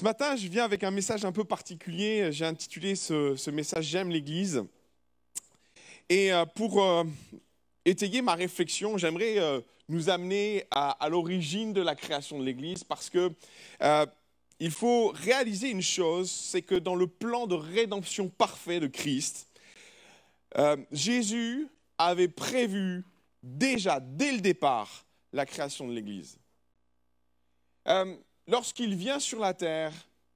Ce matin, je viens avec un message un peu particulier. J'ai intitulé ce, message J'aime l'Église. Et euh, pour euh, étayer ma réflexion, j'aimerais euh, nous amener à, l'origine de la création de l'Église parce que il faut réaliser une chose, c'est que dans le plan de rédemption parfait de Christ, Jésus avait prévu déjà dès le départ la création de l'Église lorsqu'il vient sur la terre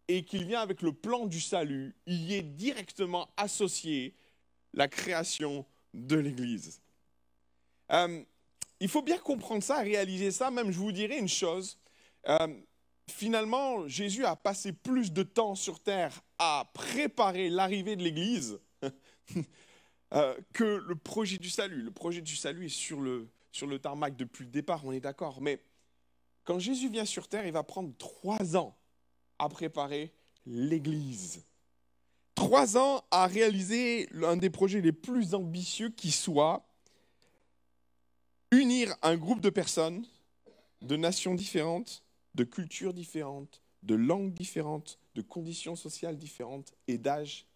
et qu'il vient avec le plan du salut, il y est directement associé la création de l'Église. Euh, il faut bien comprendre ça, réaliser ça. Même, je vous dirais une chose. Euh, finalement, Jésus a passé plus de temps sur terre à préparer l'arrivée de l'Église euh, que le projet du salut. Le projet du salut est sur le, sur le tarmac depuis le départ, on est d'accord. Mais quand Jésus vient sur terre, il va prendre trois ans à préparer l'Église. Trois ans à réaliser l'un des projets les plus ambitieux qui soit, unir un groupe de personnes de nations différentes, de cultures différentes, de langues différentes, de conditions sociales différentes et d'âges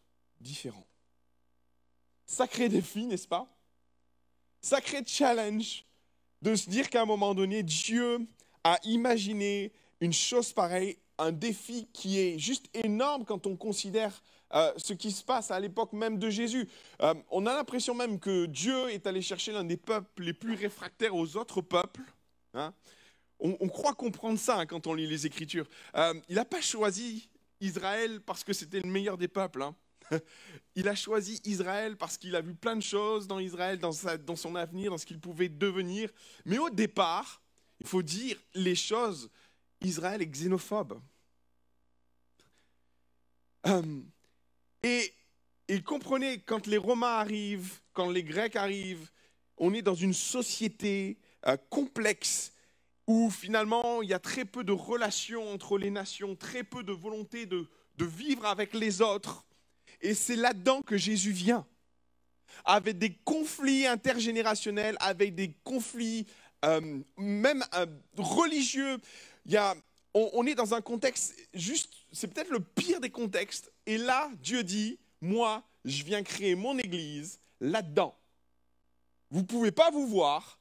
différents. Sacré défi, n'est-ce pas? Sacré challenge de se dire qu'à un moment donné, Dieu à imaginer une chose pareille, un défi qui est juste énorme quand on considère euh, ce qui se passe à l'époque même de Jésus. Euh, on a l'impression même que Dieu est allé chercher l'un des peuples les plus réfractaires aux autres peuples. Hein. On, croit comprendre ça hein, quand on lit les Écritures. Euh, il n'a pas choisi Israël parce que c'était le meilleur des peuples. Hein. Il a choisi Israël parce qu'il a vu plein de choses dans Israël, dans, dans son avenir, dans ce qu'il pouvait devenir. Mais au départ, il faut dire les choses. Israël est xénophobe. Euh, et, il comprenait quand les Romains arrivent, quand les Grecs arrivent, on est dans une société euh, complexe où finalement il y a très peu de relations entre les nations, très peu de volonté de, de vivre avec les autres. Et c'est là-dedans que Jésus vient, avec des conflits intergénérationnels, avec des conflits euh, même euh, religieux. Il y a, on, est dans un contexte juste, c'est peut-être le pire des contextes. Et là, Dieu dit, moi, je viens créer mon église là-dedans. Vous ne pouvez pas vous voir,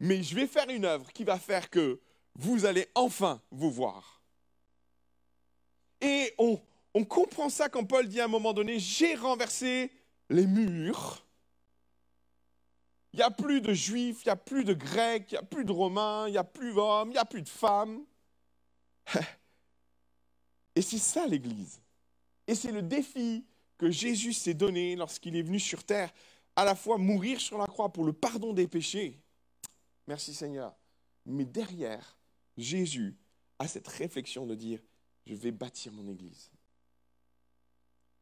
mais je vais faire une œuvre qui va faire que vous allez enfin vous voir. Et on, on comprend ça quand Paul dit à un moment donné, j'ai renversé les murs il n'y a plus de juifs, il n'y a plus de grecs, il n'y a plus de romains, il n'y a plus d'hommes, il n'y a plus de femmes. Et c'est ça l'Église. Et c'est le défi que Jésus s'est donné lorsqu'il est venu sur terre, à la fois mourir sur la croix pour le pardon des péchés. Merci Seigneur. Mais derrière, Jésus a cette réflexion de dire, je vais bâtir mon Église.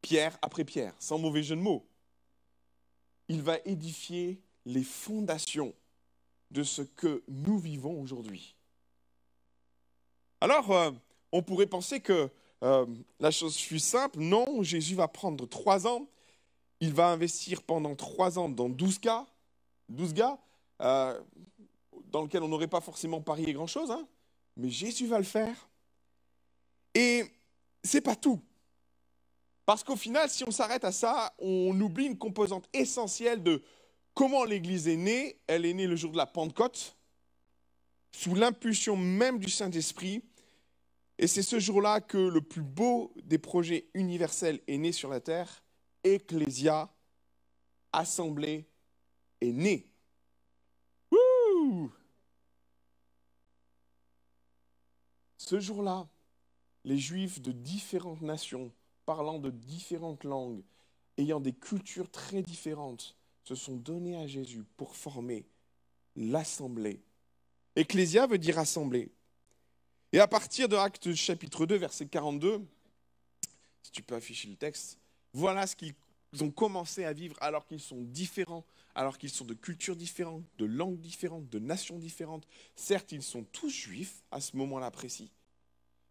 Pierre après pierre, sans mauvais jeu de mots. Il va édifier les fondations de ce que nous vivons aujourd'hui. Alors, euh, on pourrait penser que euh, la chose fut simple. Non, Jésus va prendre trois ans. Il va investir pendant trois ans dans douze cas, douze gars, euh, dans lesquels on n'aurait pas forcément parié grand-chose, hein. mais Jésus va le faire. Et c'est pas tout. Parce qu'au final, si on s'arrête à ça, on oublie une composante essentielle de Comment l'Église est née? Elle est née le jour de la Pentecôte, sous l'impulsion même du Saint-Esprit. Et c'est ce jour-là que le plus beau des projets universels est né sur la terre. Ecclésia, assemblée, est née. ce jour-là, les Juifs de différentes nations, parlant de différentes langues, ayant des cultures très différentes, se sont donnés à Jésus pour former l'assemblée. Ecclésia veut dire assemblée. Et à partir de Actes chapitre 2, verset 42, si tu peux afficher le texte, voilà ce qu'ils ont commencé à vivre alors qu'ils sont différents, alors qu'ils sont de cultures différentes, de langues différentes, de nations différentes. Certes, ils sont tous juifs à ce moment-là précis,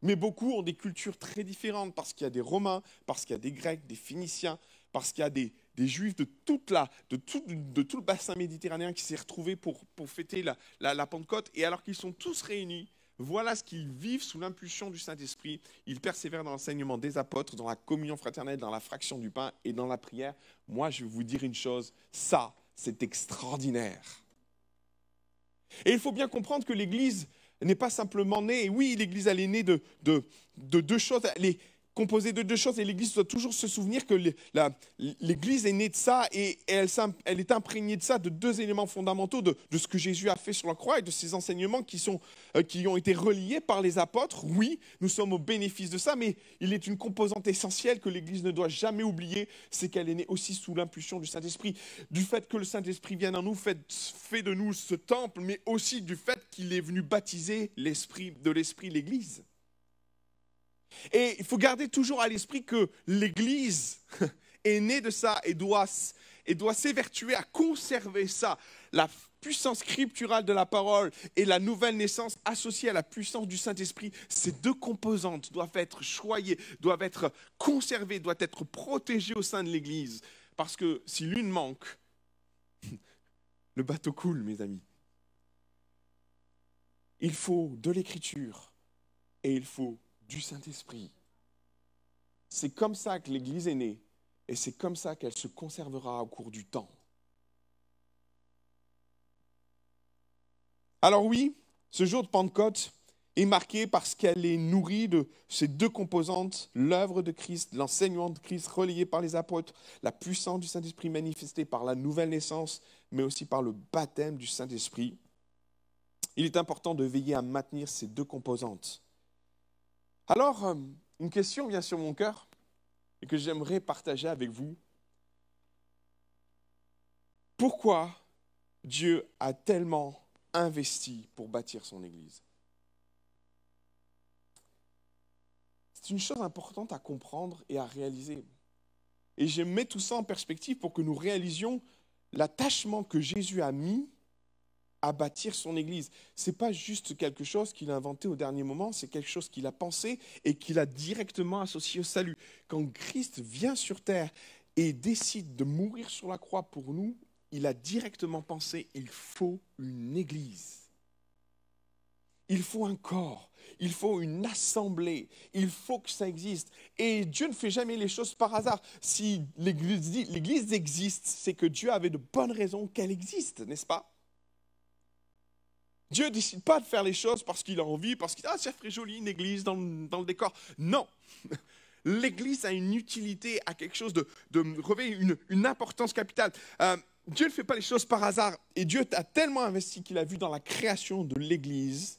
mais beaucoup ont des cultures très différentes parce qu'il y a des Romains, parce qu'il y a des Grecs, des Phéniciens, parce qu'il y a des, Juifs de, toute la, de, tout, de, tout, le bassin méditerranéen qui s'est retrouvé pour, pour fêter la, la, Pentecôte. Et alors qu'ils sont tous réunis, Voilà ce qu'ils vivent sous l'impulsion du Saint-Esprit. Ils persévèrent dans l'enseignement des apôtres, dans la communion fraternelle, dans la fraction du pain et dans la prière. Moi, je vais vous dire une chose, ça, c'est extraordinaire. Et il faut bien comprendre que l'Église n'est pas simplement née, oui, l'Église, elle est née de, de, de deux choses. Composé de deux choses et l'Église doit toujours se souvenir que l'Église est née de ça et elle, est imprégnée de ça, de deux éléments fondamentaux de, ce que Jésus a fait sur la croix et de ses enseignements qui, sont, euh, qui ont été reliés par les apôtres. Oui, nous sommes au bénéfice de ça, mais il est une composante essentielle que l'Église ne doit jamais oublier, c'est qu'elle est née aussi sous l'impulsion du Saint-Esprit. Du fait que le Saint-Esprit vienne en nous, fait, fait de nous ce temple, mais aussi du fait qu'il est venu baptiser l'esprit de l'Esprit l'Église. Et il faut garder toujours à l'esprit que l'Église est née de ça et doit, et doit s'évertuer à conserver ça. La puissance scripturale de la parole et la nouvelle naissance associée à la puissance du Saint-Esprit, ces deux composantes doivent être choyées, doivent être conservées, doivent être protégées au sein de l'Église. Parce que si l'une manque, le bateau coule, mes amis. Il faut de l'écriture et il faut du Saint-Esprit. C'est comme ça que l'Église est née et c'est comme ça qu'elle se conservera au cours du temps. Alors oui, ce jour de Pentecôte est marqué parce qu'elle est nourrie de ces deux composantes, l'œuvre de Christ, l'enseignement de Christ relayé par les apôtres, la puissance du Saint-Esprit manifestée par la nouvelle naissance, mais aussi par le baptême du Saint-Esprit. Il est important de veiller à maintenir ces deux composantes. Alors, euh, une question vient sur mon cœur et que j'aimerais partager avec vous. Pourquoi Dieu a tellement investi pour bâtir son Église? C'est une chose importante à comprendre et à réaliser. Et je mets tout ça en perspective pour que nous réalisions l'attachement que Jésus a mis à bâtir son Église. Ce n'est pas juste quelque chose qu'il a inventé au dernier moment, c'est quelque chose qu'il a pensé et qu'il a directement associé au salut. Quand Christ vient sur terre et décide de mourir sur la croix pour nous, il a directement pensé, il faut une Église. Il faut un corps, il faut une assemblée, il faut que ça existe. Et Dieu ne fait jamais les choses par hasard. Si l'Église existe, c'est que Dieu avait de bonnes raisons qu'elle existe, n'est-ce pas? Dieu ne décide pas de faire les choses parce qu'il a envie, parce qu'il ah, ça ferait joli une église dans, le décor. Non. L'église a une utilité, a quelque chose de, de une, une, importance capitale. Euh, Dieu ne fait pas les choses par hasard. Et Dieu a tellement investi qu'il a vu dans la création de l'église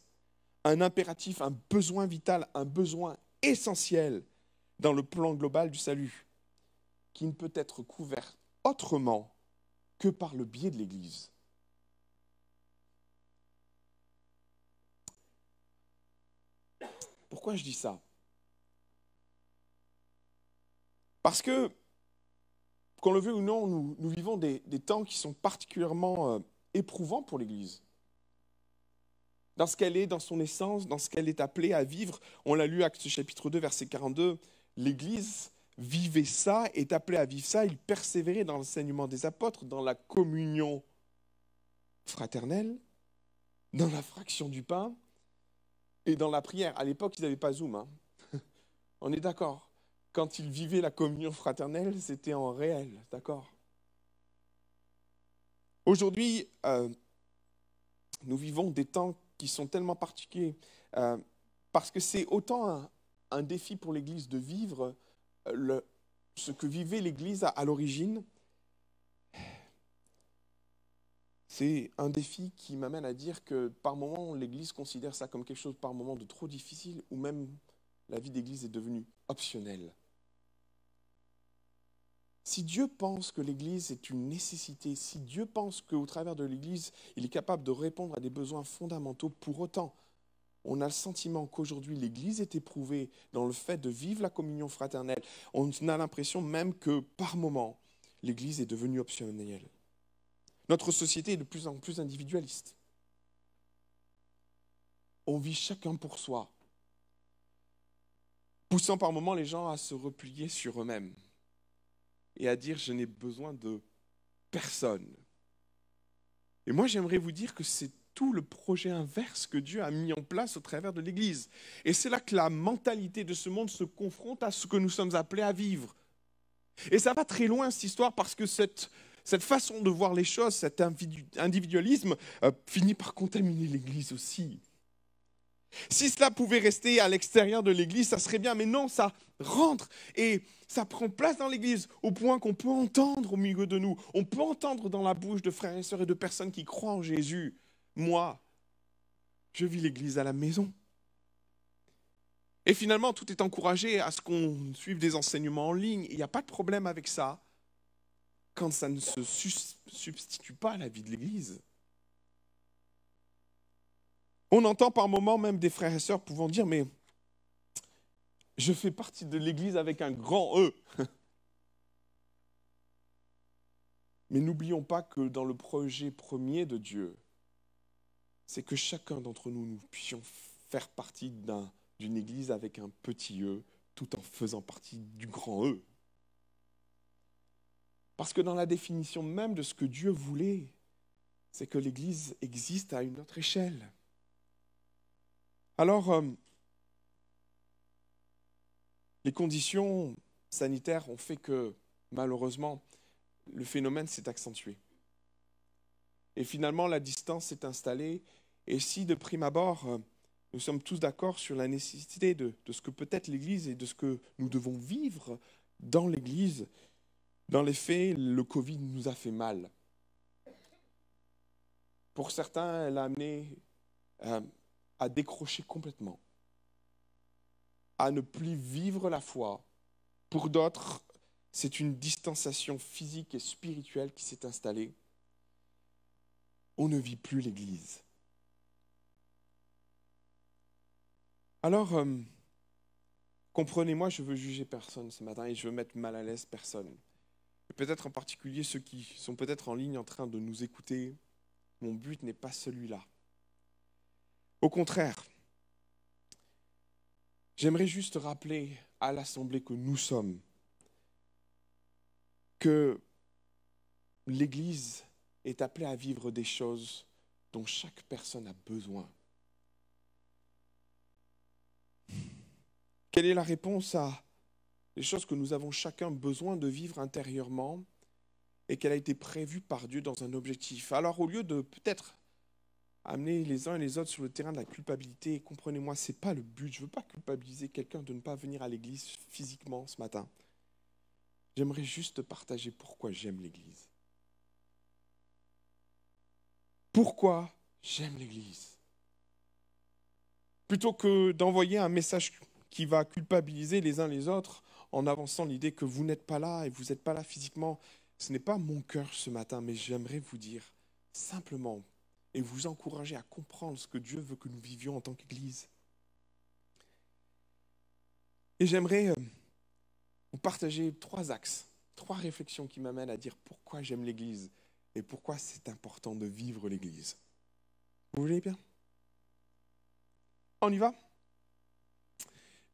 un impératif, un besoin vital, un besoin essentiel dans le plan global du salut, qui ne peut être couvert autrement que par le biais de l'église. Pourquoi je dis ça? Parce que, qu'on le veut ou non, nous, vivons des, temps qui sont particulièrement euh, éprouvants pour l'Église. Dans ce qu'elle est, dans son essence, dans ce qu'elle est appelée à vivre. On l'a lu, Acte chapitre 2, verset 42. L'Église vivait ça, est appelée à vivre ça. Il persévérait dans l'enseignement des apôtres, dans la communion fraternelle, dans la fraction du pain, et dans la prière, à l'époque, ils n'avaient pas Zoom. Hein. On est d'accord. Quand ils vivaient la communion fraternelle, c'était en réel, d'accord Aujourd'hui, euh, nous vivons des temps qui sont tellement particuliers, euh, parce que c'est autant un, défi pour l'Église de vivre euh, ce que vivait l'Église à l'origine, c'est un défi qui m'amène à dire que par moment, l'Église considère ça comme quelque chose par moment de trop difficile, ou même la vie d'Église est devenue optionnelle. Si Dieu pense que l'Église est une nécessité, si Dieu pense qu'au travers de l'Église, il est capable de répondre à des besoins fondamentaux, pour autant, on a le sentiment qu'aujourd'hui l'Église est éprouvée dans le fait de vivre la communion fraternelle. On a l'impression même que par moment, l'Église est devenue optionnelle. Notre société est de plus en plus individualiste. On vit chacun pour soi, poussant par moments les gens à se replier sur eux-mêmes et à dire je n'ai besoin de personne. Et moi j'aimerais vous dire que c'est tout le projet inverse que Dieu a mis en place au travers de l'Église. Et c'est là que la mentalité de ce monde se confronte à ce que nous sommes appelés à vivre. Et ça va très loin, cette histoire, parce que cette, cette façon de voir les choses, cet individualisme, euh, finit par contaminer l'Église aussi. Si cela pouvait rester à l'extérieur de l'Église, ça serait bien, mais non, ça rentre et ça prend place dans l'Église au point qu'on peut entendre au milieu de nous, on peut entendre dans la bouche de frères et sœurs et de personnes qui croient en Jésus, moi, je vis l'Église à la maison. Et finalement, tout est encouragé à ce qu'on suive des enseignements en ligne. Il n'y a pas de problème avec ça quand ça ne se substitue pas à la vie de l'Église. On entend par moments même des frères et sœurs pouvant dire, mais je fais partie de l'Église avec un grand E. Mais n'oublions pas que dans le projet premier de Dieu, c'est que chacun d'entre nous, nous puissions faire partie d'une Église avec un petit E, tout en faisant partie du grand E. Parce que dans la définition même de ce que Dieu voulait, c'est que l'Église existe à une autre échelle. Alors, euh, les conditions sanitaires ont fait que, malheureusement, le phénomène s'est accentué. Et finalement, la distance s'est installée. Et si, de prime abord, euh, nous sommes tous d'accord sur la nécessité de, de ce que peut être l'Église et de ce que nous devons vivre dans l'Église, dans les faits, le Covid nous a fait mal. Pour certains, elle a amené euh, à décrocher complètement, à ne plus vivre la foi. Pour d'autres, c'est une distanciation physique et spirituelle qui s'est installée. On ne vit plus l'Église. Alors, euh, comprenez-moi, je veux juger personne ce matin et je veux mettre mal à l'aise personne. Peut-être en particulier ceux qui sont peut-être en ligne en train de nous écouter. Mon but n'est pas celui-là. Au contraire, j'aimerais juste rappeler à l'Assemblée que nous sommes, que l'Église est appelée à vivre des choses dont chaque personne a besoin. Quelle est la réponse à les choses que nous avons chacun besoin de vivre intérieurement et qu'elle a été prévue par Dieu dans un objectif Alors au lieu de peut-être amener les uns et les autres sur le terrain de la culpabilité. Comprenez-moi, ce n'est pas le but. Je ne veux pas culpabiliser quelqu'un de ne pas venir à l'église physiquement ce matin. J'aimerais juste partager pourquoi j'aime l'église. Pourquoi j'aime l'église? Plutôt que d'envoyer un message qui va culpabiliser les uns les autres en avançant l'idée que vous n'êtes pas là et vous n'êtes pas là physiquement, ce n'est pas mon cœur ce matin, mais j'aimerais vous dire simplement et vous encourager à comprendre ce que Dieu veut que nous vivions en tant qu'Église. Et j'aimerais euh, vous partager trois axes, trois réflexions qui m'amènent à dire pourquoi j'aime l'Église et pourquoi c'est important de vivre l'Église. Vous voulez bien? On y va?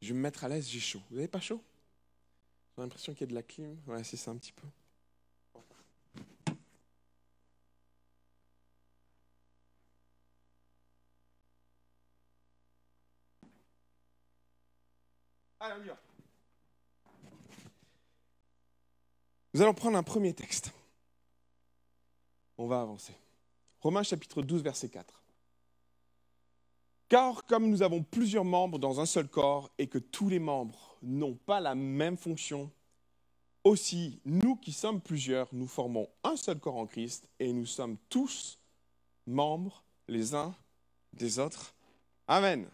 Je vais me mettre à l'aise, j'ai chaud. Vous n'avez pas chaud? J'ai l'impression qu'il y a de la clim? Ouais, c'est ça un petit peu. Nous allons prendre un premier texte. On va avancer. Romains chapitre 12, verset 4. Car comme nous avons plusieurs membres dans un seul corps et que tous les membres n'ont pas la même fonction, aussi nous qui sommes plusieurs, nous formons un seul corps en Christ et nous sommes tous membres les uns des autres. Amen.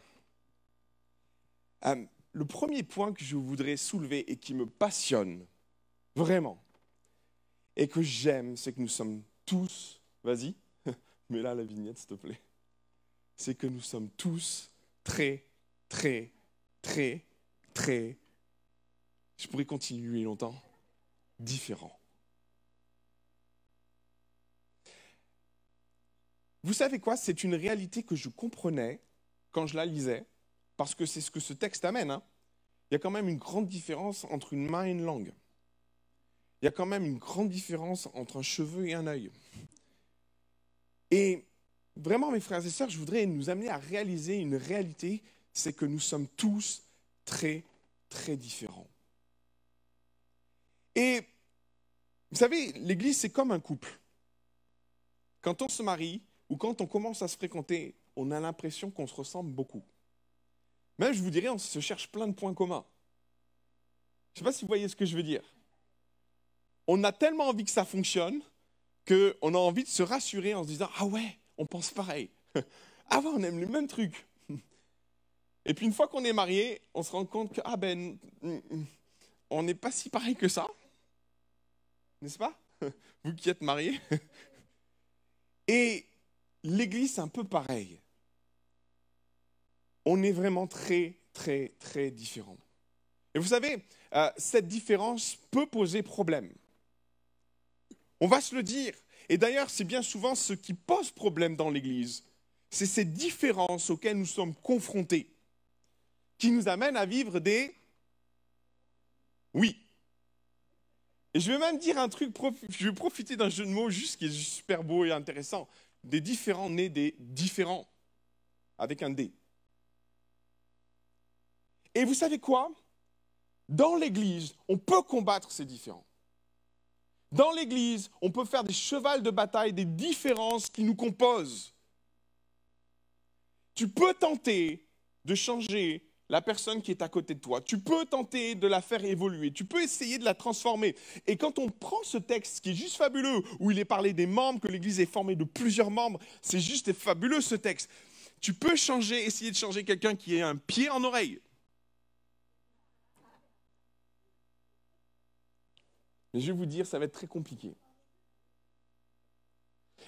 Euh, le premier point que je voudrais soulever et qui me passionne vraiment, et que j'aime, c'est que nous sommes tous, vas-y, mets là la vignette s'il te plaît, c'est que nous sommes tous très, très, très, très, je pourrais continuer longtemps, différents. Vous savez quoi? C'est une réalité que je comprenais quand je la lisais parce que c'est ce que ce texte amène. Hein. Il y a quand même une grande différence entre une main et une langue. Il y a quand même une grande différence entre un cheveu et un œil. Et vraiment, mes frères et sœurs, je voudrais nous amener à réaliser une réalité, c'est que nous sommes tous très, très différents. Et vous savez, l'Église, c'est comme un couple. Quand on se marie ou quand on commence à se fréquenter, on a l'impression qu'on se ressemble beaucoup. Même, je vous dirais, on se cherche plein de points communs. Je ne sais pas si vous voyez ce que je veux dire. On a tellement envie que ça fonctionne qu'on a envie de se rassurer en se disant Ah ouais, on pense pareil. Ah ouais, on aime les mêmes trucs. Et puis une fois qu'on est marié, on se rend compte que ah ben, on n'est pas si pareil que ça, n'est-ce pas? Vous qui êtes mariés. Et l'Église, c'est un peu pareil. On est vraiment très, très, très différents. Et vous savez, euh, cette différence peut poser problème. On va se le dire. Et d'ailleurs, c'est bien souvent ce qui pose problème dans l'Église. C'est ces différences auxquelles nous sommes confrontés qui nous amènent à vivre des oui. Et je vais même dire un truc, je vais profiter d'un jeu de mots juste qui est super beau et intéressant. Des différents nés des différents, avec un D. Et vous savez quoi? Dans l'Église, on peut combattre ces différents. Dans l'Église, on peut faire des chevals de bataille des différences qui nous composent. Tu peux tenter de changer la personne qui est à côté de toi. Tu peux tenter de la faire évoluer, tu peux essayer de la transformer. Et quand on prend ce texte qui est juste fabuleux, où il est parlé des membres, que l'Église est formée de plusieurs membres, c'est juste fabuleux ce texte. Tu peux changer, essayer de changer quelqu'un qui a un pied en oreille. Mais je vais vous dire, ça va être très compliqué.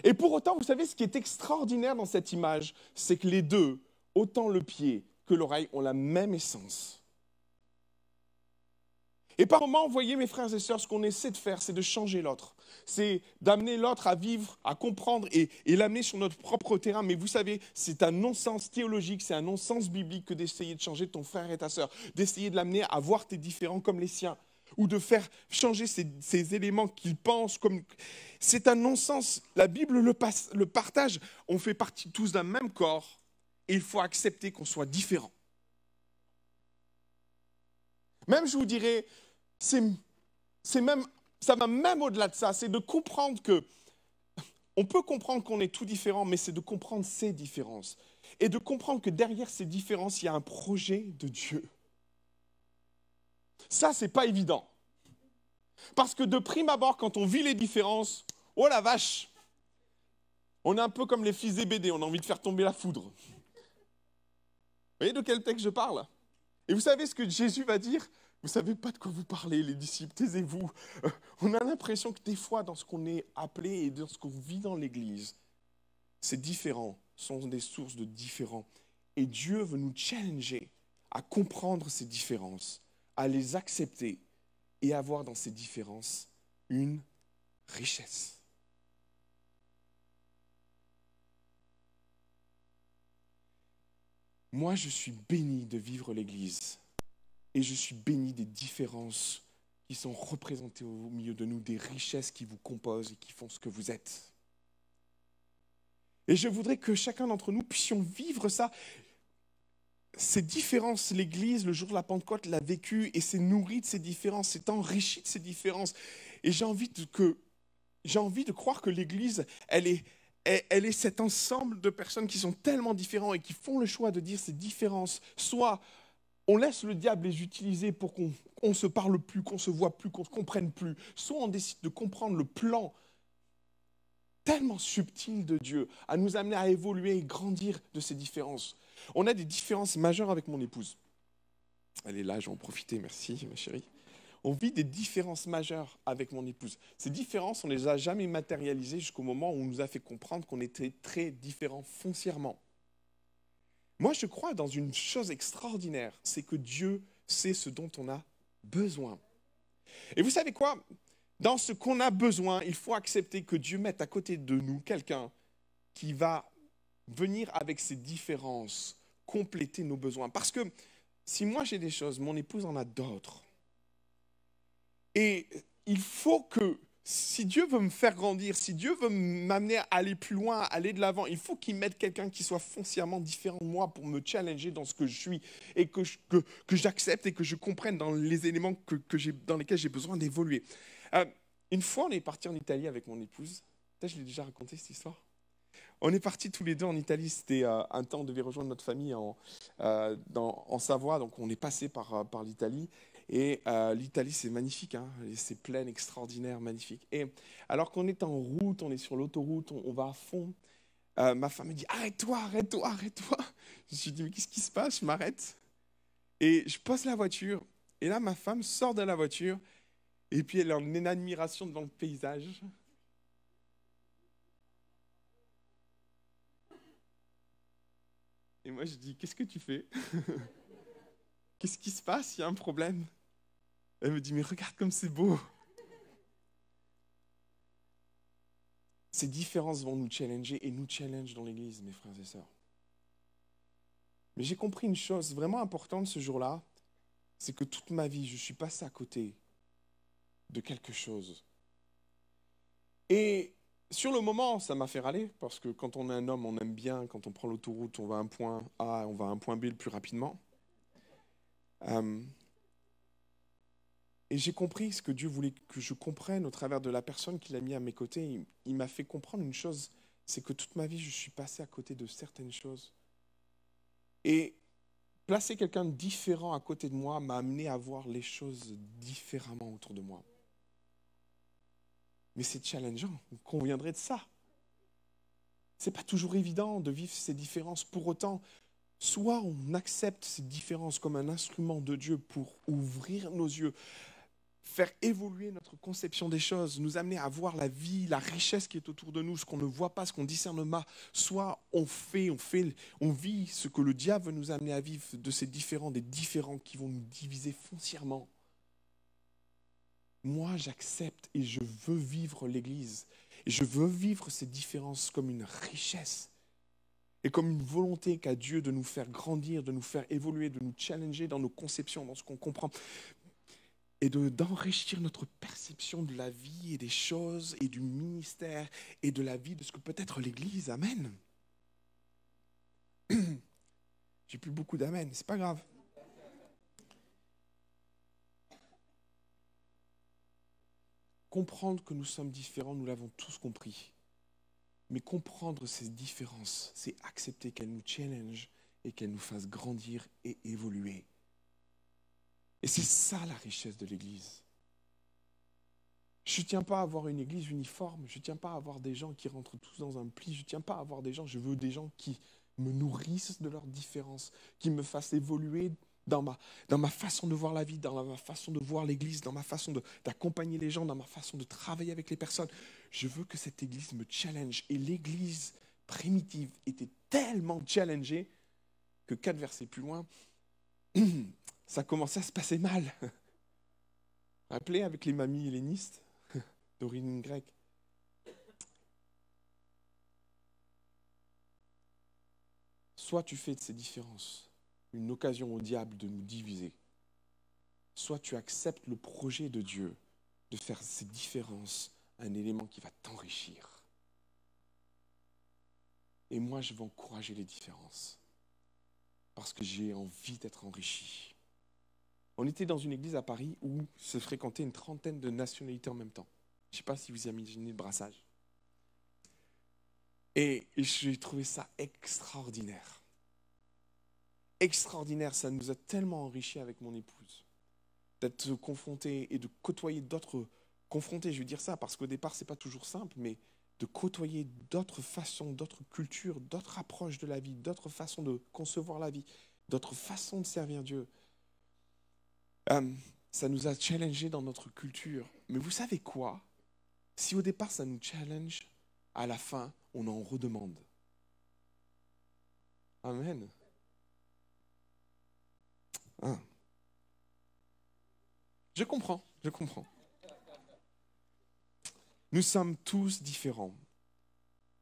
Et pour autant, vous savez, ce qui est extraordinaire dans cette image, c'est que les deux, autant le pied que l'oreille, ont la même essence. Et par moments, vous voyez, mes frères et sœurs, ce qu'on essaie de faire, c'est de changer l'autre. C'est d'amener l'autre à vivre, à comprendre et, l'amener sur notre propre terrain. Mais vous savez, c'est un non-sens théologique, c'est un non-sens biblique que d'essayer de changer ton frère et ta sœur, d'essayer de l'amener à voir tes différents comme les siens ou de faire changer ces, éléments qu'ils pensent comme... C'est un non-sens. La Bible le, partage. On fait partie tous d'un même corps et il faut accepter qu'on soit différents. Même, je vous dirais, c'est même, ça va même au-delà de ça, c'est de comprendre que on peut comprendre qu'on est tout différent, mais c'est de comprendre ces différences. Et de comprendre que derrière ces différences, il y a un projet de Dieu. Ça, c'est pas évident. Parce que de prime abord, quand on vit les différences, oh la vache, on est un peu comme les fils des BD, on a envie de faire tomber la foudre. Vous voyez de quel texte je parle? Et vous savez ce que Jésus va dire? Vous savez pas de quoi vous parlez, les disciples, taisez-vous. Euh, on a l'impression que des fois, dans ce qu'on est appelé et dans ce qu'on vit dans l'Église, ces différents sont des sources de différents. Et Dieu veut nous challenger à comprendre ces différences à les accepter et avoir dans ces différences une richesse. Moi, je suis béni de vivre l'Église et je suis béni des différences qui sont représentées au milieu de nous, des richesses qui vous composent et qui font ce que vous êtes. Et je voudrais que chacun d'entre nous puissions vivre ça ces différences, l'Église, le jour de la Pentecôte, l'a vécu et s'est nourrie de ces différences, s'est enrichie de ces différences. Et j'ai envie de, envie de croire que l'Église, elle est, elle, est cet ensemble de personnes qui sont tellement différentes et qui font le choix de dire ces différences. Soit on laisse le diable les utiliser pour qu'on ne se parle plus, qu'on se voit plus, qu'on se comprenne plus. Soit on décide de comprendre le plan tellement subtil de Dieu à nous amener à évoluer et grandir de ces différences. On a des différences majeures avec mon épouse. Elle est là, j'en profiter, merci ma chérie. On vit des différences majeures avec mon épouse. Ces différences, on ne les a jamais matérialisées jusqu'au moment où on nous a fait comprendre qu'on était très différents foncièrement. Moi, je crois dans une chose extraordinaire, c'est que Dieu sait ce dont on a besoin. Et vous savez quoi? Dans ce qu'on a besoin, il faut accepter que Dieu mette à côté de nous quelqu'un qui va venir avec ces différences, compléter nos besoins. Parce que si moi j'ai des choses, mon épouse en a d'autres. Et il faut que si Dieu veut me faire grandir, si Dieu veut m'amener à aller plus loin, à aller de l'avant, il faut qu'il mette quelqu'un qui soit foncièrement différent de moi pour me challenger dans ce que je suis et que, que, j'accepte et que je comprenne dans les éléments que, dans lesquels j'ai besoin d'évoluer. Euh, une fois, on est parti en Italie avec mon épouse. je l'ai déjà raconté cette histoire. On est partis tous les deux en Italie. C'était euh, un temps, on devait rejoindre notre famille en, euh, en Savoie, donc on est passé par, par l'Italie. Et euh, l'Italie, c'est magnifique, hein c'est plein, extraordinaire, magnifique. Et alors qu'on est en route, on est sur l'autoroute, on, va à fond, euh, ma femme me dit Arrête-toi, arrête-toi, arrête-toi. Je me suis dit Mais qu'est-ce qui se passe? Je m'arrête. Et je pose la voiture. Et là, ma femme sort de la voiture. Et puis elle est en admiration devant le paysage. Et moi, je dis Qu'est-ce que tu fais? Qu'est-ce qui se passe? Il y a un problème. Elle me dit, mais regarde comme c'est beau. Ces différences vont nous challenger et nous challenge dans l'Église, mes frères et sœurs. Mais j'ai compris une chose vraiment importante ce jour-là, c'est que toute ma vie, je suis passé à côté de quelque chose. Et sur le moment, ça m'a fait râler, parce que quand on est un homme, on aime bien, quand on prend l'autoroute, on va à un point A, on va à un point B le plus rapidement. Euh, et j'ai compris ce que Dieu voulait que je comprenne au travers de la personne qu'il a mis à mes côtés. Il, m'a fait comprendre une chose, c'est que toute ma vie, je suis passé à côté de certaines choses. Et placer quelqu'un de différent à côté de moi m'a amené à voir les choses différemment autour de moi. Mais c'est challengeant, vous conviendrez de ça. C'est pas toujours évident de vivre ces différences. Pour autant, soit on accepte ces différences comme un instrument de Dieu pour ouvrir nos yeux, faire évoluer notre conception des choses, nous amener à voir la vie, la richesse qui est autour de nous, ce qu'on ne voit pas, ce qu'on discerne pas. Soit on fait, on fait, on vit ce que le diable veut nous amener à vivre de ces différents, des différents qui vont nous diviser foncièrement. Moi, j'accepte et je veux vivre l'Église. Et je veux vivre ces différences comme une richesse et comme une volonté qu'a Dieu de nous faire grandir, de nous faire évoluer, de nous challenger dans nos conceptions, dans ce qu'on comprend, et d'enrichir notre perception de la vie et des choses et du ministère et de la vie de ce que peut être l'Église. Amen. J'ai plus beaucoup d'amen, c'est pas grave. Comprendre que nous sommes différents, nous l'avons tous compris. Mais comprendre ces différences, c'est accepter qu'elles nous challenge et qu'elles nous fassent grandir et évoluer. Et c'est ça la richesse de l'Église. Je ne tiens pas à avoir une Église uniforme, je ne tiens pas à avoir des gens qui rentrent tous dans un pli, je ne tiens pas à avoir des gens, je veux des gens qui me nourrissent de leurs différences, qui me fassent évoluer dans ma, dans ma façon de voir la vie, dans ma façon de voir l'Église, dans ma façon d'accompagner les gens, dans ma façon de travailler avec les personnes. Je veux que cette Église me challenge. Et l'Église primitive était tellement challengée que quatre versets plus loin, ça commençait à se passer mal. Rappelez avec les mamies hellénistes d'origine grecque. Soit tu fais de ces différences une occasion au diable de nous diviser, soit tu acceptes le projet de Dieu de faire ces différences un élément qui va t'enrichir. Et moi, je vais encourager les différences parce que j'ai envie d'être enrichi. On était dans une église à Paris où se fréquentait une trentaine de nationalités en même temps. Je ne sais pas si vous imaginez le brassage. Et j'ai trouvé ça extraordinaire extraordinaire. Ça nous a tellement enrichi avec mon épouse d'être confronté et de côtoyer d'autres. Confrontés, je veux dire ça, parce qu'au départ, c'est pas toujours simple, mais de côtoyer d'autres façons, d'autres cultures, d'autres approches de la vie, d'autres façons de concevoir la vie, d'autres façons de servir Dieu. Euh, ça nous a challengé dans notre culture. Mais vous savez quoi? Si au départ ça nous challenge, à la fin, on en redemande. Amen. Ah. Je comprends, je comprends. Nous sommes tous différents.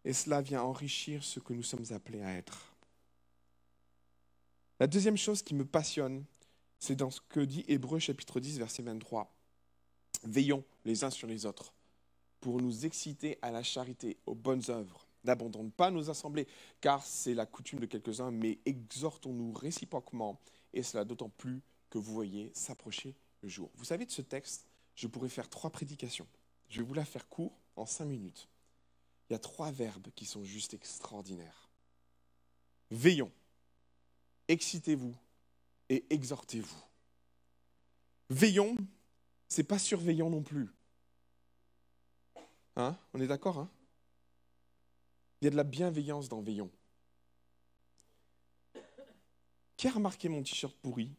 Et cela vient enrichir ce que nous sommes appelés à être. La deuxième chose qui me passionne, c'est dans ce que dit Hébreu chapitre 10, verset 23. Veillons les uns sur les autres, pour nous exciter à la charité, aux bonnes œuvres. N'abandonne pas nos assemblées, car c'est la coutume de quelques-uns, mais exhortons-nous réciproquement, et cela d'autant plus que vous voyez s'approcher le jour. Vous savez, de ce texte, je pourrais faire trois prédications. Je vais vous la faire court en cinq minutes. Il y a trois verbes qui sont juste extraordinaires. Veillons, excitez-vous et exhortez-vous. Veillons, c'est pas surveillons non plus. Hein? On est d'accord hein? Il y a de la bienveillance dans veillons. Qui a remarqué mon t-shirt pourri?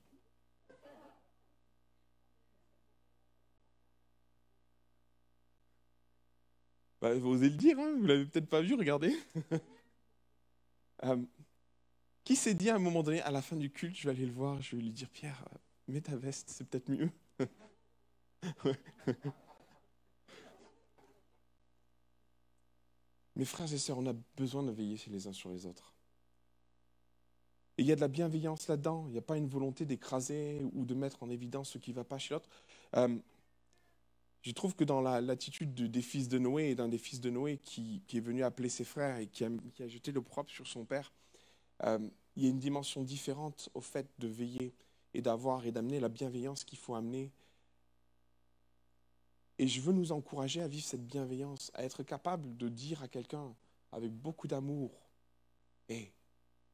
Bah, Vous osez le dire, hein vous l'avez peut-être pas vu, regardez. Euh, qui s'est dit à un moment donné, à la fin du culte, je vais aller le voir, je vais lui dire, Pierre, euh, mets ta veste, c'est peut-être mieux. Mes frères et sœurs, on a besoin de veiller les uns sur les autres. Et il y a de la bienveillance là-dedans. Il n'y a pas une volonté d'écraser ou de mettre en évidence ce qui ne va pas chez l'autre. Euh, je trouve que dans l'attitude des fils de Noé et d'un des fils de Noé qui, est venu appeler ses frères et qui a, jeté le propre sur son père, euh, il y a une dimension différente au fait de veiller et d'avoir et d'amener la bienveillance qu'il faut amener et je veux nous encourager à vivre cette bienveillance, à être capable de dire à quelqu'un avec beaucoup d'amour, hé,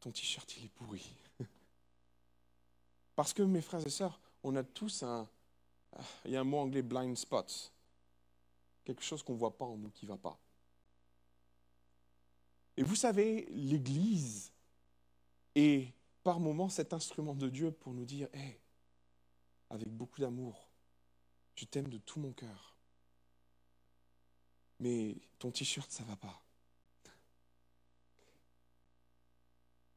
ton t-shirt il est pourri. Parce que mes frères et sœurs, on a tous un, il y a un mot anglais blind spot, quelque chose qu'on ne voit pas en nous qui ne va pas. Et vous savez, l'Église est par moments cet instrument de Dieu pour nous dire, hé, avec beaucoup d'amour, je t'aime de tout mon cœur. Mais ton t-shirt, ça va pas.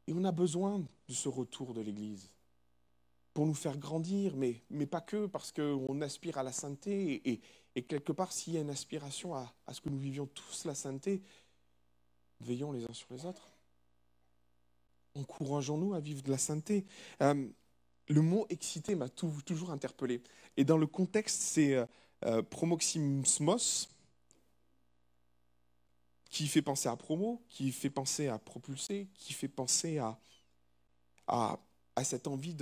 Et on a besoin de ce retour de l'Église pour nous faire grandir, mais, mais pas que, parce qu'on aspire à la sainteté. Et, quelque part, s'il y a une aspiration à, à, ce que nous vivions tous la sainteté, veillons les uns sur les autres. Encourageons-nous à vivre de la sainteté. Euh, le mot excité m'a toujours interpellé. Et dans le contexte, c'est euh, euh, promoximos, qui fait penser à promo, qui fait penser à propulser, qui fait penser à, à, cette envie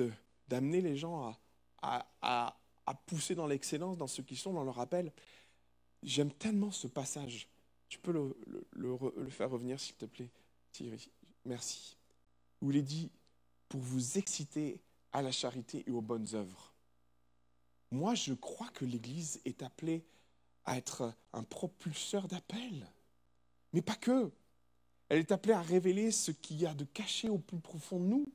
d'amener les gens à, à, pousser dans l'excellence, dans ce qu'ils sont, dans leur appel. J'aime tellement ce passage. Tu peux le, le, le faire revenir, s'il te plaît, Thierry. Merci. Où il est dit, pour vous exciter à la charité et aux bonnes œuvres. Moi, je crois que l'Église est appelée à être un propulseur d'appel. Mais pas que. Elle est appelée à révéler ce qu'il y a de caché au plus profond de nous.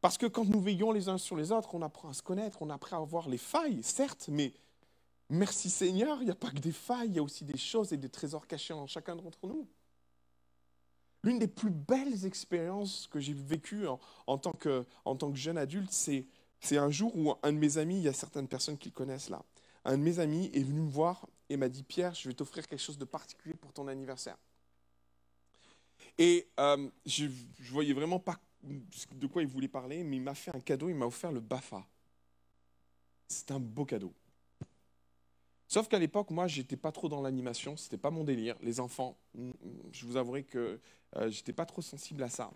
Parce que quand nous veillons les uns sur les autres, on apprend à se connaître, on apprend à voir les failles, certes, mais merci Seigneur, il n'y a pas que des failles, il y a aussi des choses et des trésors cachés en chacun d'entre nous. L'une des plus belles expériences que j'ai vécues en, tant que, jeune adulte, c'est, c'est un jour où un de mes amis, il y a certaines personnes qui le connaissent là, un de mes amis est venu me voir et m'a dit Pierre, je vais t'offrir quelque chose de particulier pour ton anniversaire. Et euh, je ne voyais vraiment pas de quoi il voulait parler, mais il m'a fait un cadeau, il m'a offert le BAFA. C'est un beau cadeau. Sauf qu'à l'époque, moi, j'étais pas trop dans l'animation, c'était pas mon délire. Les enfants, je vous avouerai que euh, j'étais pas trop sensible à ça.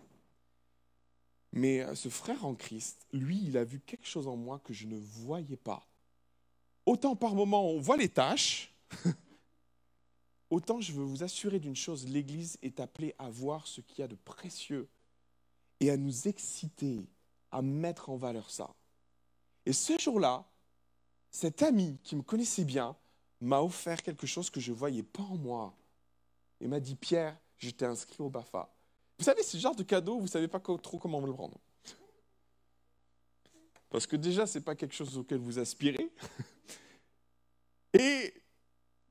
Mais euh, ce frère en Christ, lui, il a vu quelque chose en moi que je ne voyais pas. Autant par moment on voit les tâches, autant je veux vous assurer d'une chose, l'Église est appelée à voir ce qu'il y a de précieux et à nous exciter, à mettre en valeur ça. Et ce jour-là, cet ami qui me connaissait bien m'a offert quelque chose que je ne voyais pas en moi. Il m'a dit, Pierre, je t'ai inscrit au BAFA. Vous savez, ce genre de cadeau, vous ne savez pas trop comment me le prendre. Parce que déjà, ce n'est pas quelque chose auquel vous aspirez. Et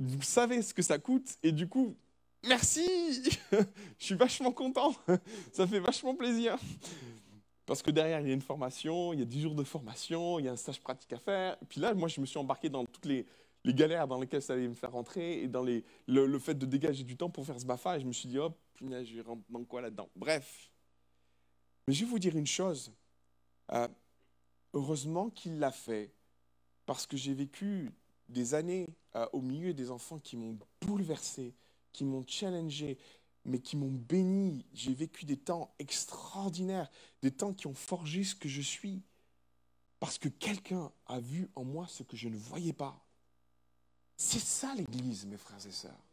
vous savez ce que ça coûte. Et du coup, merci Je suis vachement content. Ça fait vachement plaisir. Parce que derrière, il y a une formation, il y a 10 jours de formation, il y a un stage pratique à faire. Et puis là, moi, je me suis embarqué dans toutes les, galères dans lesquelles ça allait me faire rentrer et dans le, fait de dégager du temps pour faire ce BAFA. Et je me suis dit, hop, je vais rentrer dans quoi là-dedans? Bref. Mais je vais vous dire une chose. Euh, heureusement qu'il l'a fait, parce que j'ai vécu des années euh, au milieu des enfants qui m'ont bouleversé, qui m'ont challengé, mais qui m'ont béni. J'ai vécu des temps extraordinaires, des temps qui ont forgé ce que je suis, parce que quelqu'un a vu en moi ce que je ne voyais pas. C'est ça l'Église, mes frères et sœurs.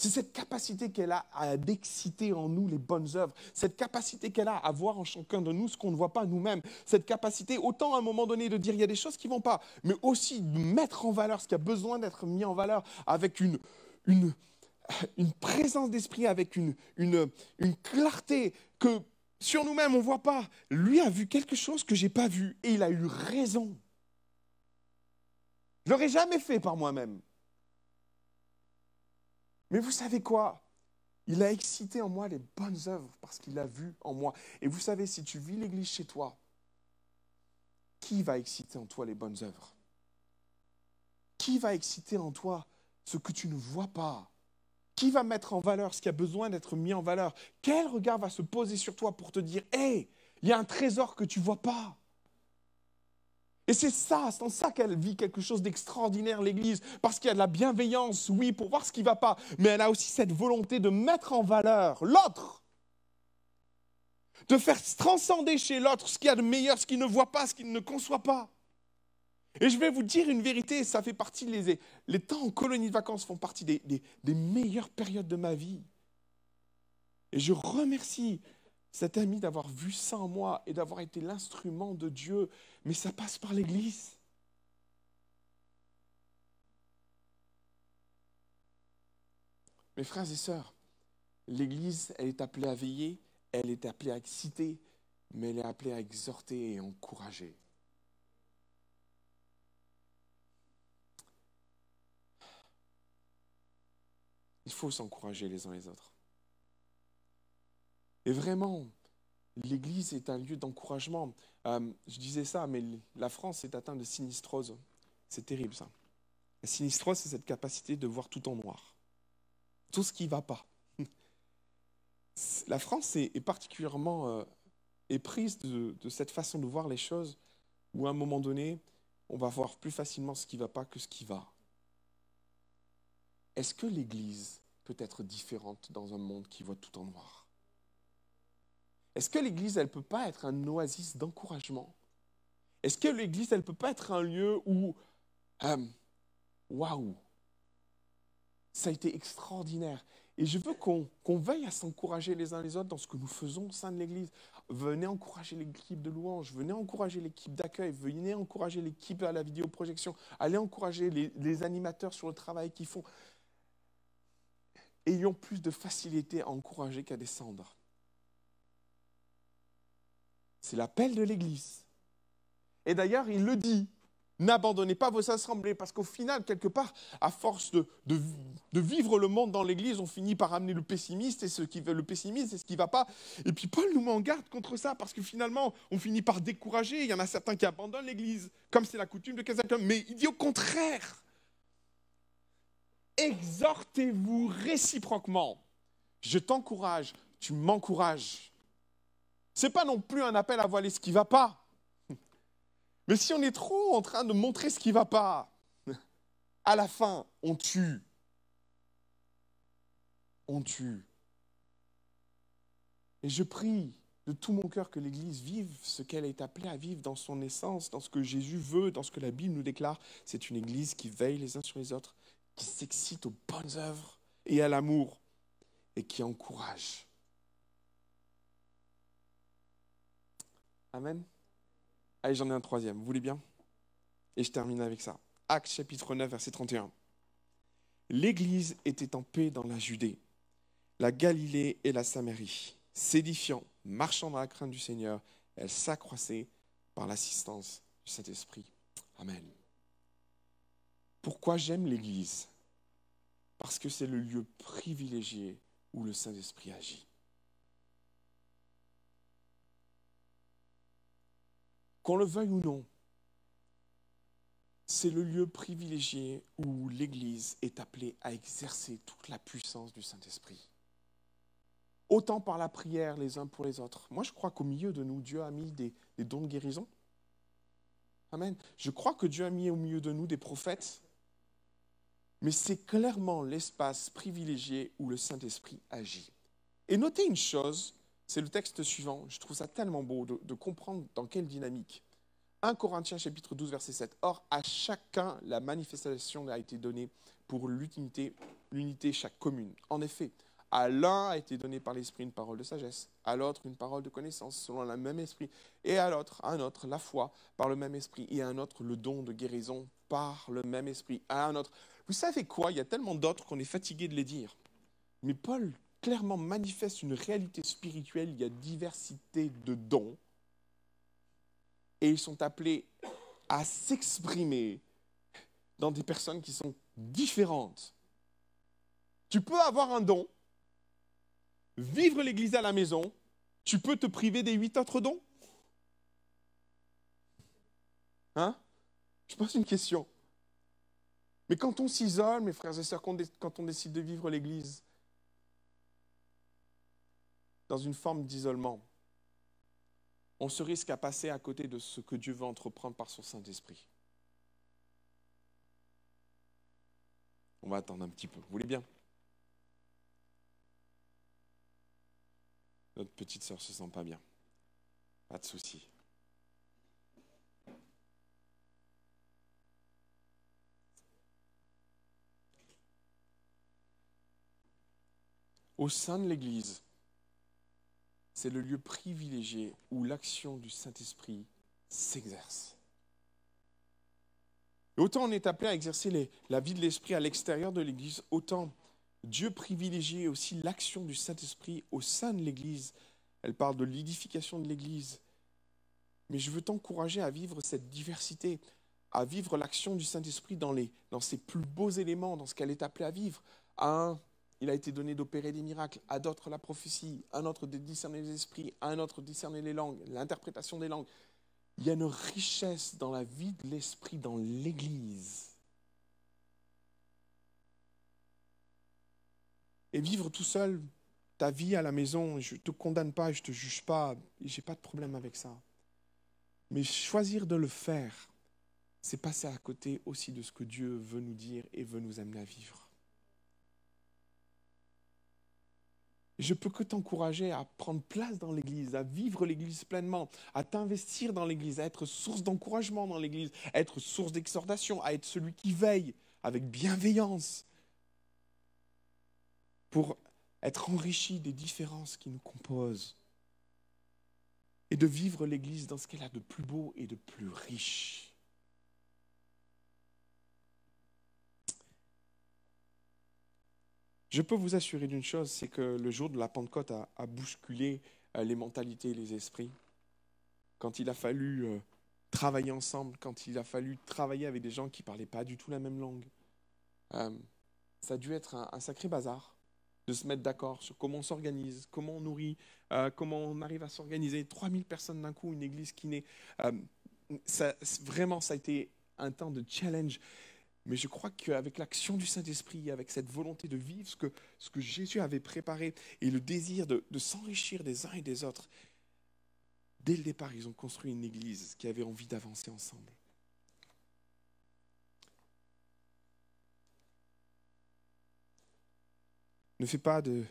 C'est cette capacité qu'elle a à d'exciter en nous les bonnes œuvres, cette capacité qu'elle a à voir en chacun de nous ce qu'on ne voit pas nous-mêmes, cette capacité autant à un moment donné de dire il y a des choses qui ne vont pas, mais aussi de mettre en valeur ce qui a besoin d'être mis en valeur avec une, une, une présence d'esprit, avec une, une, une clarté que sur nous-mêmes on ne voit pas. Lui a vu quelque chose que je n'ai pas vu et il a eu raison. Je l'aurais jamais fait par moi-même. Mais vous savez quoi? Il a excité en moi les bonnes œuvres parce qu'il a vu en moi. Et vous savez, si tu vis l'Église chez toi, qui va exciter en toi les bonnes œuvres? Qui va exciter en toi ce que tu ne vois pas? Qui va mettre en valeur ce qui a besoin d'être mis en valeur? Quel regard va se poser sur toi pour te dire, hé, il y a un trésor que tu ne vois pas? Et c'est ça, c'est en ça qu'elle vit quelque chose d'extraordinaire, l'Église, parce qu'il y a de la bienveillance, oui, pour voir ce qui ne va pas, mais elle a aussi cette volonté de mettre en valeur l'autre, de faire transcender chez l'autre ce qu'il y a de meilleur, ce qu'il ne voit pas, ce qu'il ne conçoit pas. Et je vais vous dire une vérité, ça fait partie, les, les temps en colonie de vacances font partie des, des meilleures périodes de ma vie. Et je remercie cet ami d'avoir vu ça en moi et d'avoir été l'instrument de Dieu, mais ça passe par l'Église. Mes frères et sœurs, l'Église, elle est appelée à veiller, elle est appelée à exciter, mais elle est appelée à exhorter et encourager. Il faut s'encourager les uns les autres. Et vraiment, l'Église est un lieu d'encouragement. Euh, je disais ça, mais la France est atteinte de sinistrose. C'est terrible ça. La sinistrose, c'est cette capacité de voir tout en noir. Tout ce qui ne va pas. La France est, particulièrement euh, éprise de, de, cette façon de voir les choses, où à un moment donné, on va voir plus facilement ce qui ne va pas que ce qui va. Est-ce que l'Église peut être différente dans un monde qui voit tout en noir? Est-ce que l'Église, elle ne peut pas être un oasis d'encouragement? Est-ce que l'Église, elle ne peut pas être un lieu où, euh, waouh, ça a été extraordinaire. Et je veux qu'on veille à s'encourager les uns les autres dans ce que nous faisons au sein de l'Église. Venez encourager l'équipe de louange, venez encourager l'équipe d'accueil, venez encourager l'équipe à la vidéoprojection, allez encourager les animateurs sur le travail qu'ils font. Ayons plus de facilité à encourager qu'à descendre. C'est l'appel de l'Église. Et d'ailleurs, il le dit, n'abandonnez pas vos assemblées, parce qu'au final, quelque part, à force de, vivre le monde dans l'Église, on finit par amener le pessimiste, et ce qui, le pessimiste, c'est ce qui ne va pas. Et puis Paul nous met en garde contre ça, parce que finalement, on finit par décourager. Il y en a certains qui abandonnent l'Église, comme c'est la coutume de quelqu'un. Mais il dit au contraire, exhortez-vous réciproquement. Je t'encourage, tu m'encourages. Ce n'est pas non plus un appel à voiler ce qui ne va pas. Mais si on est trop en train de montrer ce qui ne va pas, à la fin, on tue. On tue. Et je prie de tout mon cœur que l'Église vive ce qu'elle est appelée à vivre dans son essence, dans ce que Jésus veut, dans ce que la Bible nous déclare. C'est une Église qui veille les uns sur les autres, qui s'excite aux bonnes œuvres et à l'amour, et qui encourage. Amen. Allez, j'en ai un troisième. Vous voulez bien? Et je termine avec ça. Actes chapitre 9, verset 31. L'Église était en paix dans la Judée, la Galilée et la Samarie, s'édifiant, marchant dans la crainte du Seigneur, elle s'accroissait par l'assistance du Saint-Esprit. Amen. Pourquoi j'aime l'Église? Parce que c'est le lieu privilégié où le Saint-Esprit agit. Qu'on le veuille ou non, c'est le lieu privilégié où l'Église est appelée à exercer toute la puissance du Saint-Esprit. Autant par la prière les uns pour les autres. Moi, je crois qu'au milieu de nous, Dieu a mis des, dons de guérison. Amen. Je crois que Dieu a mis au milieu de nous des prophètes. mais c'est clairement l'espace privilégié où le Saint-Esprit agit. Et notez une chose, c'est le texte suivant, je trouve ça tellement beau de, comprendre dans quelle dynamique. 1 Corinthiens chapitre 12 verset 7. Or, à chacun, la manifestation a été donnée pour l'unité, l'unité chaque commune. En effet, à l'un a été donné par l'Esprit une parole de sagesse, à l'autre une parole de connaissance selon le même esprit, et à l'autre, à un autre, la foi par le même esprit, et à un autre, le don de guérison par le même esprit, à un autre. Vous savez quoi? Il y a tellement d'autres qu'on est fatigué de les dire. Mais Paul clairement manifeste une réalité spirituelle, il y a diversité de dons, et ils sont appelés à s'exprimer dans des personnes qui sont différentes. Tu peux avoir un don, vivre l'Église à la maison, tu peux te priver des huit autres dons Hein? Je pose une question. Mais quand on s'isole, mes frères et sœurs, quand on décide de vivre l'Église dans une forme d'isolement, on se risque à passer à côté de ce que Dieu veut entreprendre par son Saint-Esprit. On va attendre un petit peu. Vous voulez bien? Notre petite sœur se sent pas bien. Pas de souci. Au sein de l'Église, c'est le lieu privilégié où l'action du Saint-Esprit s'exerce. autant on est appelé à exercer la vie de l'Esprit à l'extérieur de l'Église, autant Dieu privilégie aussi l'action du Saint-Esprit au sein de l'Église. Elle parle de l'édification de l'Église. Mais je veux t'encourager à vivre cette diversité, à vivre l'action du Saint-Esprit dans, ses plus beaux éléments, dans ce qu'elle est appelée à vivre. Il a été donné d'opérer des miracles, à d'autres la prophétie, à un autre de discerner les esprits, à un autre de discerner les langues, l'interprétation des langues. Il y a une richesse dans la vie de l'esprit dans l'Église Et vivre tout seul ta vie à la maison, je ne te condamne pas, je ne te juge pas, je n'ai pas de problème avec ça. Mais choisir de le faire, c'est passer à côté aussi de ce que Dieu veut nous dire et veut nous amener à vivre. Je peux que t'encourager à prendre place dans l'Église, à vivre l'Église pleinement, à t'investir dans l'Église, à être source d'encouragement dans l'Église, à être source d'exhortation, à être celui qui veille avec bienveillance, pour être enrichi des différences qui nous composent et de vivre l'Église dans ce qu'elle a de plus beau et de plus riche. Je peux vous assurer d'une chose, c'est que le jour de la Pentecôte a, bousculé euh, les mentalités et les esprits. Quand il a fallu euh, travailler ensemble, quand il a fallu travailler avec des gens qui ne parlaient pas du tout la même langue, euh, ça a dû être un sacré bazar de se mettre d'accord sur comment on s'organise, comment on nourrit, comment on arrive à s'organiser. 3000 personnes d'un coup, une église qui naît. Vraiment, ça a été un temps de challenge. Mais je crois qu'avec l'action du Saint-Esprit, avec cette volonté de vivre ce que, Jésus avait préparé et le désir de, s'enrichir des uns et des autres, dès le départ, ils ont construit une église qui avait envie d'avancer ensemble. Ne fais pas de,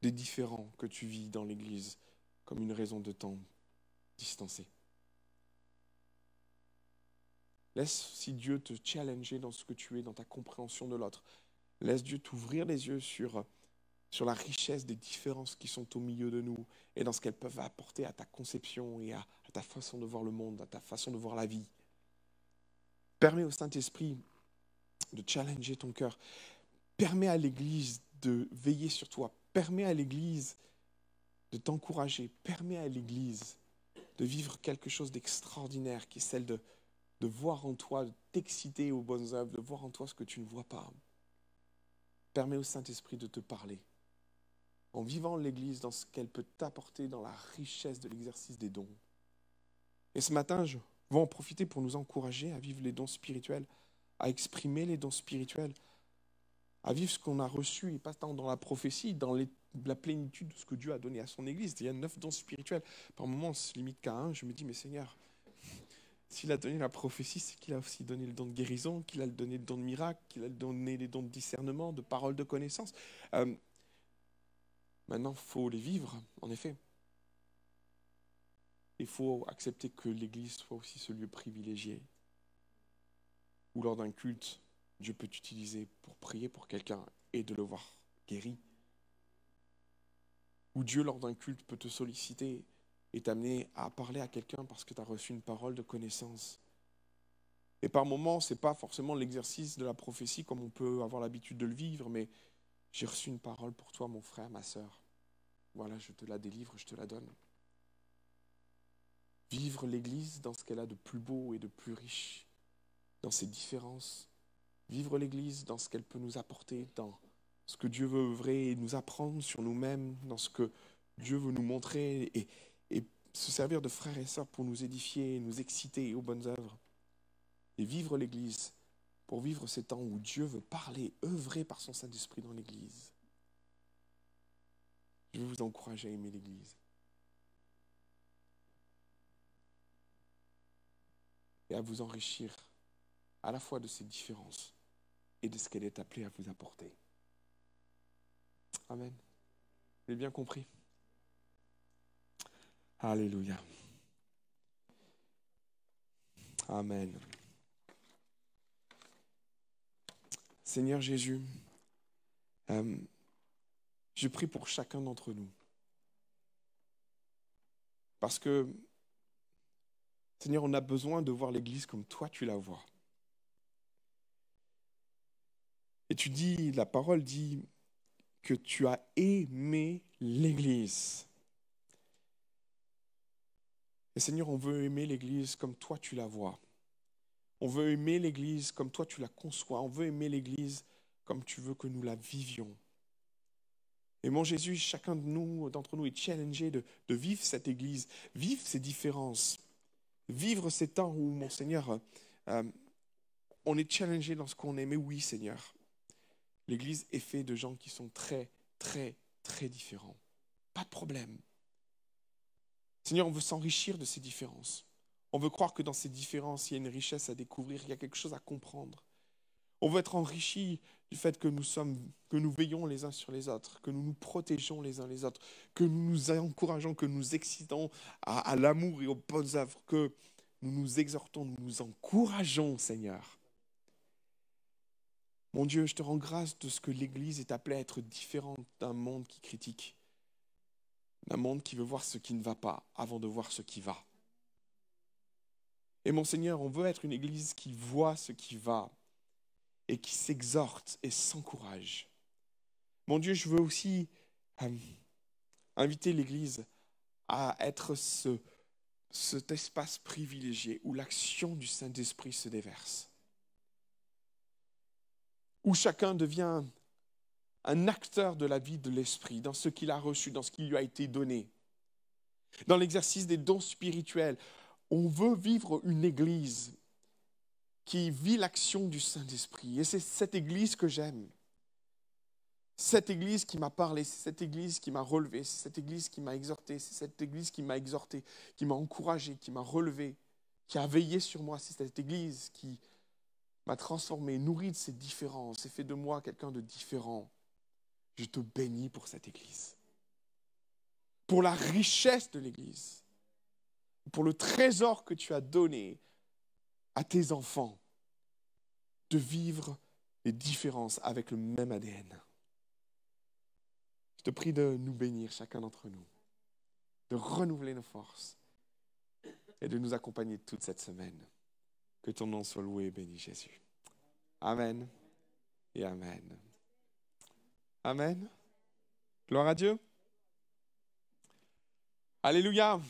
des différents que tu vis dans l'Église comme une raison de t'en distancer. Laisse si Dieu te challenger dans ce que tu es, dans ta compréhension de l'autre. Laisse Dieu t'ouvrir les yeux sur, sur la richesse des différences qui sont au milieu de nous et dans ce qu'elles peuvent apporter à ta conception et à, à ta façon de voir le monde, à ta façon de voir la vie. Permets au Saint-Esprit de challenger ton cœur. Permets à l'Église de veiller sur toi. Permets à l'Église de t'encourager. Permets à l'Église de vivre quelque chose d'extraordinaire qui est celle de, de voir en toi, de t'exciter aux bonnes œuvres, de voir en toi ce que tu ne vois pas. Permets au Saint-Esprit de te parler. En vivant l'Église dans ce qu'elle peut t'apporter dans la richesse de l'exercice des dons. Et ce matin, je vais en profiter pour nous encourager à vivre les dons spirituels, à exprimer les dons spirituels, à vivre ce qu'on a reçu, et pas tant dans la prophétie, dans la plénitude de ce que Dieu a donné à son Église. Il y a neuf dons spirituels. Par moments, on se limite qu'à un. Je me dis, mais Seigneur, s'il a donné la prophétie, c'est qu'il a aussi donné le don de guérison, qu'il a donné le don de miracle, qu'il a donné les dons de discernement, de parole, de connaissance. Euh, maintenant, il faut les vivre, en effet. Il faut accepter que l'Église soit aussi ce lieu privilégié où lors d'un culte, Dieu peut t'utiliser pour prier pour quelqu'un et de le voir guéri. Où Dieu, lors d'un culte, peut te solliciter et t'amener à parler à quelqu'un parce que tu as reçu une parole de connaissance. Et par moments, ce n'est pas forcément l'exercice de la prophétie comme on peut avoir l'habitude de le vivre, mais j'ai reçu une parole pour toi, mon frère, ma sœur. Voilà, je te la délivre, je te la donne. Vivre l'Église dans ce qu'elle a de plus beau et de plus riche, dans ses différences. Vivre l'Église dans ce qu'elle peut nous apporter, dans ce que Dieu veut œuvrer et nous apprendre sur nous-mêmes, dans ce que Dieu veut nous montrer se servir de frères et sœurs pour nous édifier, nous exciter aux bonnes œuvres. Et vivre l'Église pour vivre ces temps où Dieu veut parler, œuvrer par son Saint-Esprit dans l'Église. Je veux vous encourager à aimer l'Église. et à vous enrichir à la fois de ces différences et de ce qu'elle est appelée à vous apporter. Amen. Vous bien compris Alléluia. Amen. Seigneur Jésus, euh, je prie pour chacun d'entre nous. Parce que Seigneur, on a besoin de voir l'Église comme toi tu la vois. Et tu dis, la parole dit que tu as aimé l'Église. Et Seigneur, on veut aimer l'Église comme toi tu la vois. On veut aimer l'Église comme toi tu la conçois. On veut aimer l'Église comme tu veux que nous la vivions. Et mon Jésus, chacun de nous, d'entre nous, est challengé de, vivre cette Église, vivre ces différences, vivre ces temps où, mon Seigneur, euh, on est challengé dans ce qu'on est. Mais oui, Seigneur, l'Église est faite de gens qui sont très, très, très différents. Pas de problème. Seigneur, on veut s'enrichir de ces différences. On veut croire que dans ces différences, il y a une richesse à découvrir, il y a quelque chose à comprendre. On veut être enrichi du fait que nous sommes, que nous veillons les uns sur les autres, que nous nous protégeons les uns les autres, que nous nous encourageons, que nous excitons à, à l'amour et aux bonnes œuvres, que nous nous exhortons, nous nous encourageons, Seigneur. Mon Dieu, je te rends grâce de ce que l'Église est appelée à être différente d'un monde qui critique, d'un monde qui veut voir ce qui ne va pas avant de voir ce qui va. Et mon Seigneur, on veut être une Église qui voit ce qui va et qui s'exhorte et s'encourage. Mon Dieu, je veux aussi euh, inviter l'Église à être ce, cet espace privilégié où l'action du Saint-Esprit se déverse, où chacun devient un acteur de la vie de l'Esprit, dans ce qu'il a reçu, dans ce qui lui a été donné, dans l'exercice des dons spirituels. On veut vivre une Église qui vit l'action du Saint-Esprit. Et c'est cette Église que j'aime. Cette Église qui m'a parlé, c'est cette Église qui m'a relevé, c'est cette Église qui m'a exhorté, c'est cette Église qui m'a exhorté, qui m'a encouragé, qui m'a relevé, qui a veillé sur moi. C'est cette Église qui m'a transformé, nourri de ses différences et fait de moi quelqu'un de différent. Je te bénis pour cette Église, pour la richesse de l'Église, pour le trésor que tu as donné à tes enfants de vivre les différences avec le même ADN. Je te prie de nous bénir, chacun d'entre nous, de renouveler nos forces et de nous accompagner toute cette semaine. Que ton nom soit loué et béni, Jésus. Amen et Amen. Amen. Gloire à Dieu. Alléluia.